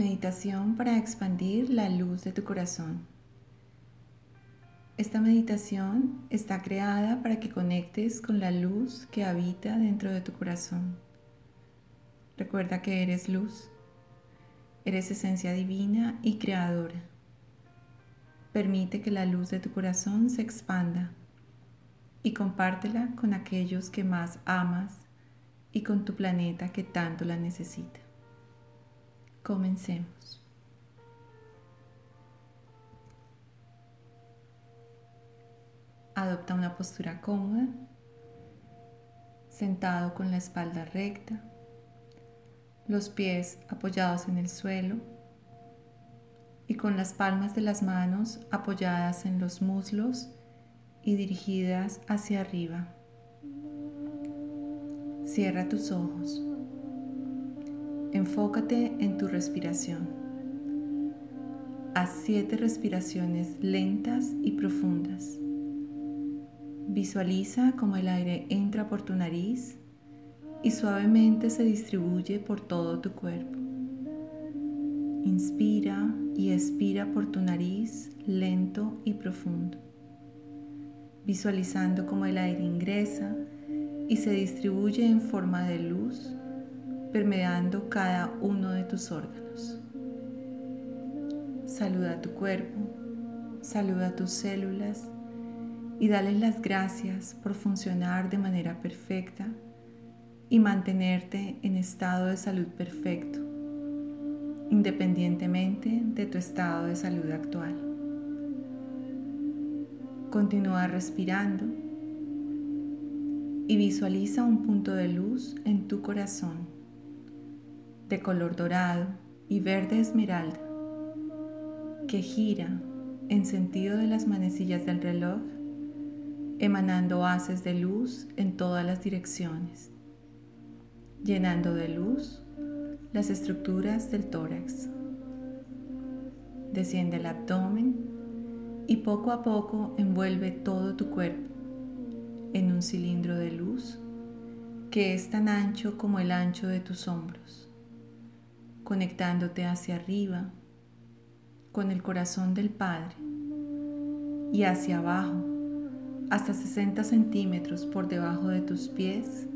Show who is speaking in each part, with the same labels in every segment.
Speaker 1: Meditación para expandir la luz de tu corazón. Esta meditación está creada para que conectes con la luz que habita dentro de tu corazón. Recuerda que eres luz, eres esencia divina y creadora. Permite que la luz de tu corazón se expanda y compártela con aquellos que más amas y con tu planeta que tanto la necesita. Comencemos. Adopta una postura cómoda, sentado con la espalda recta, los pies apoyados en el suelo y con las palmas de las manos apoyadas en los muslos y dirigidas hacia arriba. Cierra tus ojos. Enfócate en tu respiración. Haz siete respiraciones lentas y profundas. Visualiza cómo el aire entra por tu nariz y suavemente se distribuye por todo tu cuerpo. Inspira y expira por tu nariz lento y profundo, visualizando cómo el aire ingresa y se distribuye en forma de luz permeando cada uno de tus órganos. Saluda a tu cuerpo, saluda a tus células y dale las gracias por funcionar de manera perfecta y mantenerte en estado de salud perfecto, independientemente de tu estado de salud actual. Continúa respirando y visualiza un punto de luz en tu corazón de color dorado y verde esmeralda que gira en sentido de las manecillas del reloj, emanando haces de luz en todas las direcciones, llenando de luz las estructuras del tórax. Desciende el abdomen y poco a poco envuelve todo tu cuerpo en un cilindro de luz que es tan ancho como el ancho de tus hombros conectándote hacia arriba con el corazón del Padre y hacia abajo hasta 60 centímetros por debajo de tus pies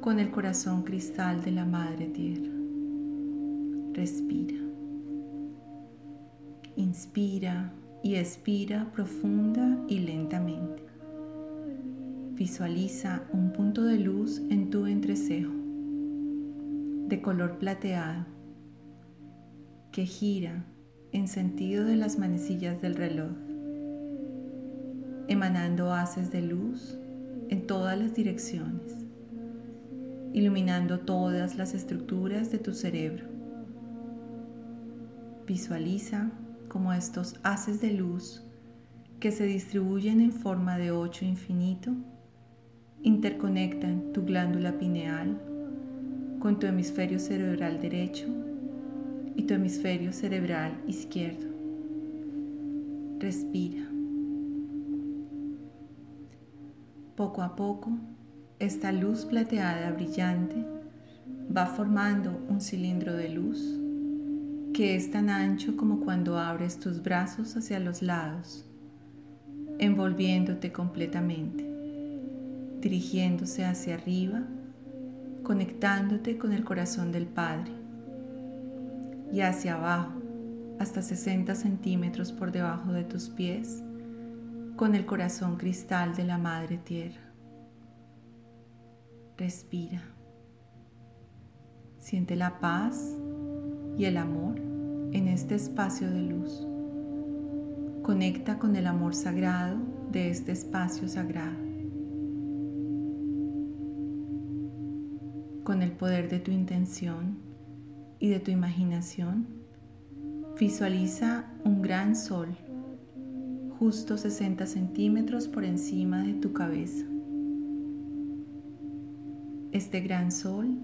Speaker 1: con el corazón cristal de la Madre Tierra. Respira. Inspira y expira profunda y lentamente. Visualiza un punto de luz en tu entrecejo de color plateado que gira en sentido de las manecillas del reloj, emanando haces de luz en todas las direcciones, iluminando todas las estructuras de tu cerebro. Visualiza como estos haces de luz que se distribuyen en forma de ocho infinito interconectan tu glándula pineal con tu hemisferio cerebral derecho y tu hemisferio cerebral izquierdo. Respira. Poco a poco, esta luz plateada brillante va formando un cilindro de luz que es tan ancho como cuando abres tus brazos hacia los lados, envolviéndote completamente, dirigiéndose hacia arriba, conectándote con el corazón del Padre y hacia abajo hasta 60 centímetros por debajo de tus pies con el corazón cristal de la Madre Tierra. Respira. Siente la paz y el amor en este espacio de luz. Conecta con el amor sagrado de este espacio sagrado. Con el poder de tu intención y de tu imaginación, visualiza un gran sol justo 60 centímetros por encima de tu cabeza. Este gran sol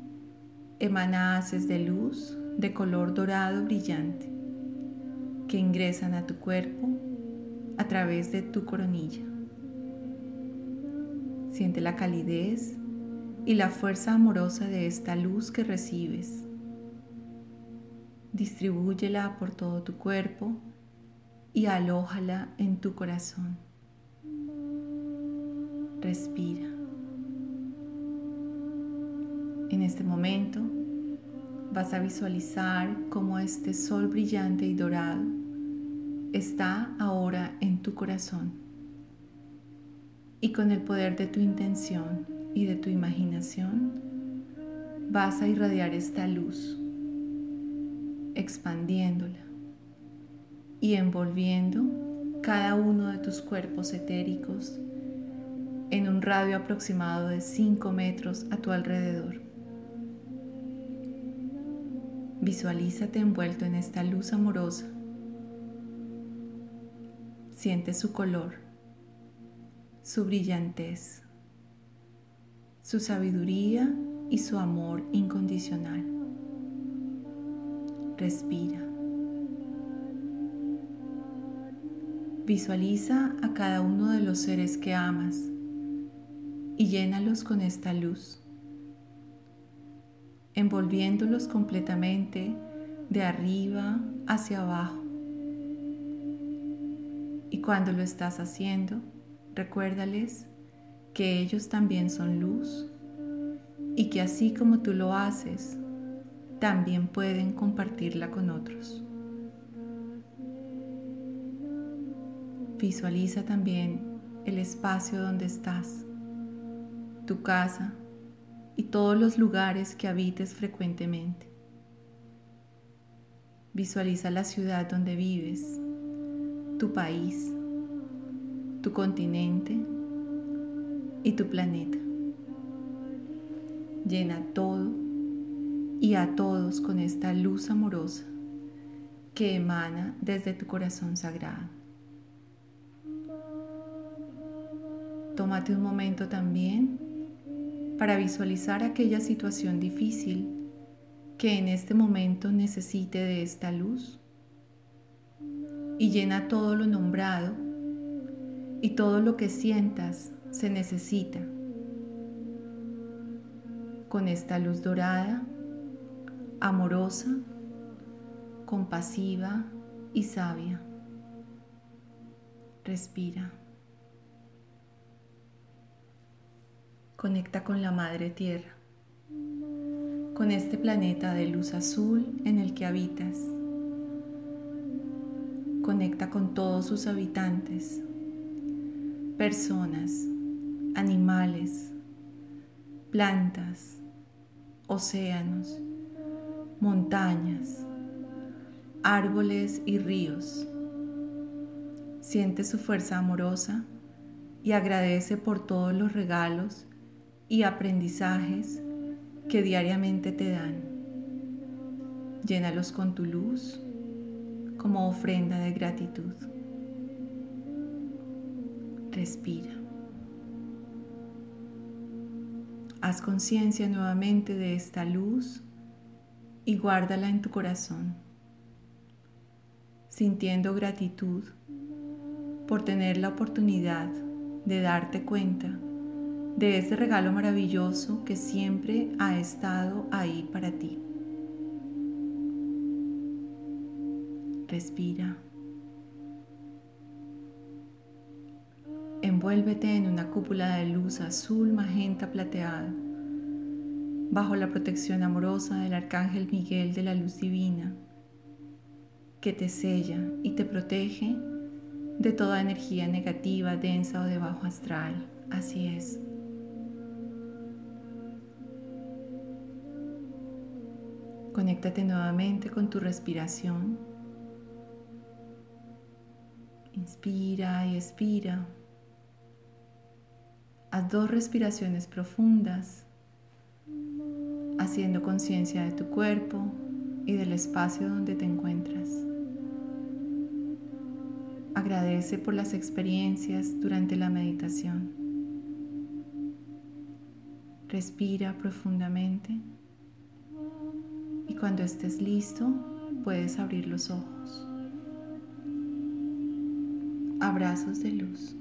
Speaker 1: emana haces de luz de color dorado brillante que ingresan a tu cuerpo a través de tu coronilla. Siente la calidez y la fuerza amorosa de esta luz que recibes distribúyela por todo tu cuerpo y alójala en tu corazón. Respira. En este momento vas a visualizar cómo este sol brillante y dorado está ahora en tu corazón. Y con el poder de tu intención y de tu imaginación, vas a irradiar esta luz, expandiéndola y envolviendo cada uno de tus cuerpos etéricos en un radio aproximado de 5 metros a tu alrededor. Visualízate envuelto en esta luz amorosa. Siente su color, su brillantez, su sabiduría y su amor incondicional. Respira. Visualiza a cada uno de los seres que amas y llénalos con esta luz, envolviéndolos completamente de arriba hacia abajo. Y cuando lo estás haciendo, recuérdales que ellos también son luz y que así como tú lo haces, también pueden compartirla con otros. Visualiza también el espacio donde estás, tu casa y todos los lugares que habites frecuentemente. Visualiza la ciudad donde vives, tu país, tu continente y tu planeta. Llena todo y a todos con esta luz amorosa que emana desde tu corazón sagrado. Tómate un momento también para visualizar aquella situación difícil que en este momento necesite de esta luz y llena todo lo nombrado y todo lo que sientas se necesita con esta luz dorada, amorosa, compasiva y sabia. Respira. Conecta con la Madre Tierra, con este planeta de luz azul en el que habitas. Conecta con todos sus habitantes, personas, animales, plantas, océanos, montañas, árboles y ríos. Siente su fuerza amorosa y agradece por todos los regalos y aprendizajes que diariamente te dan. Llénalos con tu luz como ofrenda de gratitud. Respira. Haz conciencia nuevamente de esta luz y guárdala en tu corazón, sintiendo gratitud por tener la oportunidad de darte cuenta de ese regalo maravilloso que siempre ha estado ahí para ti. Respira. Envuélvete en una cúpula de luz azul magenta plateada, bajo la protección amorosa del Arcángel Miguel de la Luz Divina, que te sella y te protege de toda energía negativa, densa o de bajo astral. Así es. Conéctate nuevamente con tu respiración. Inspira y expira. Haz dos respiraciones profundas, haciendo conciencia de tu cuerpo y del espacio donde te encuentras. Agradece por las experiencias durante la meditación. Respira profundamente y cuando estés listo puedes abrir los ojos. Abrazos de luz.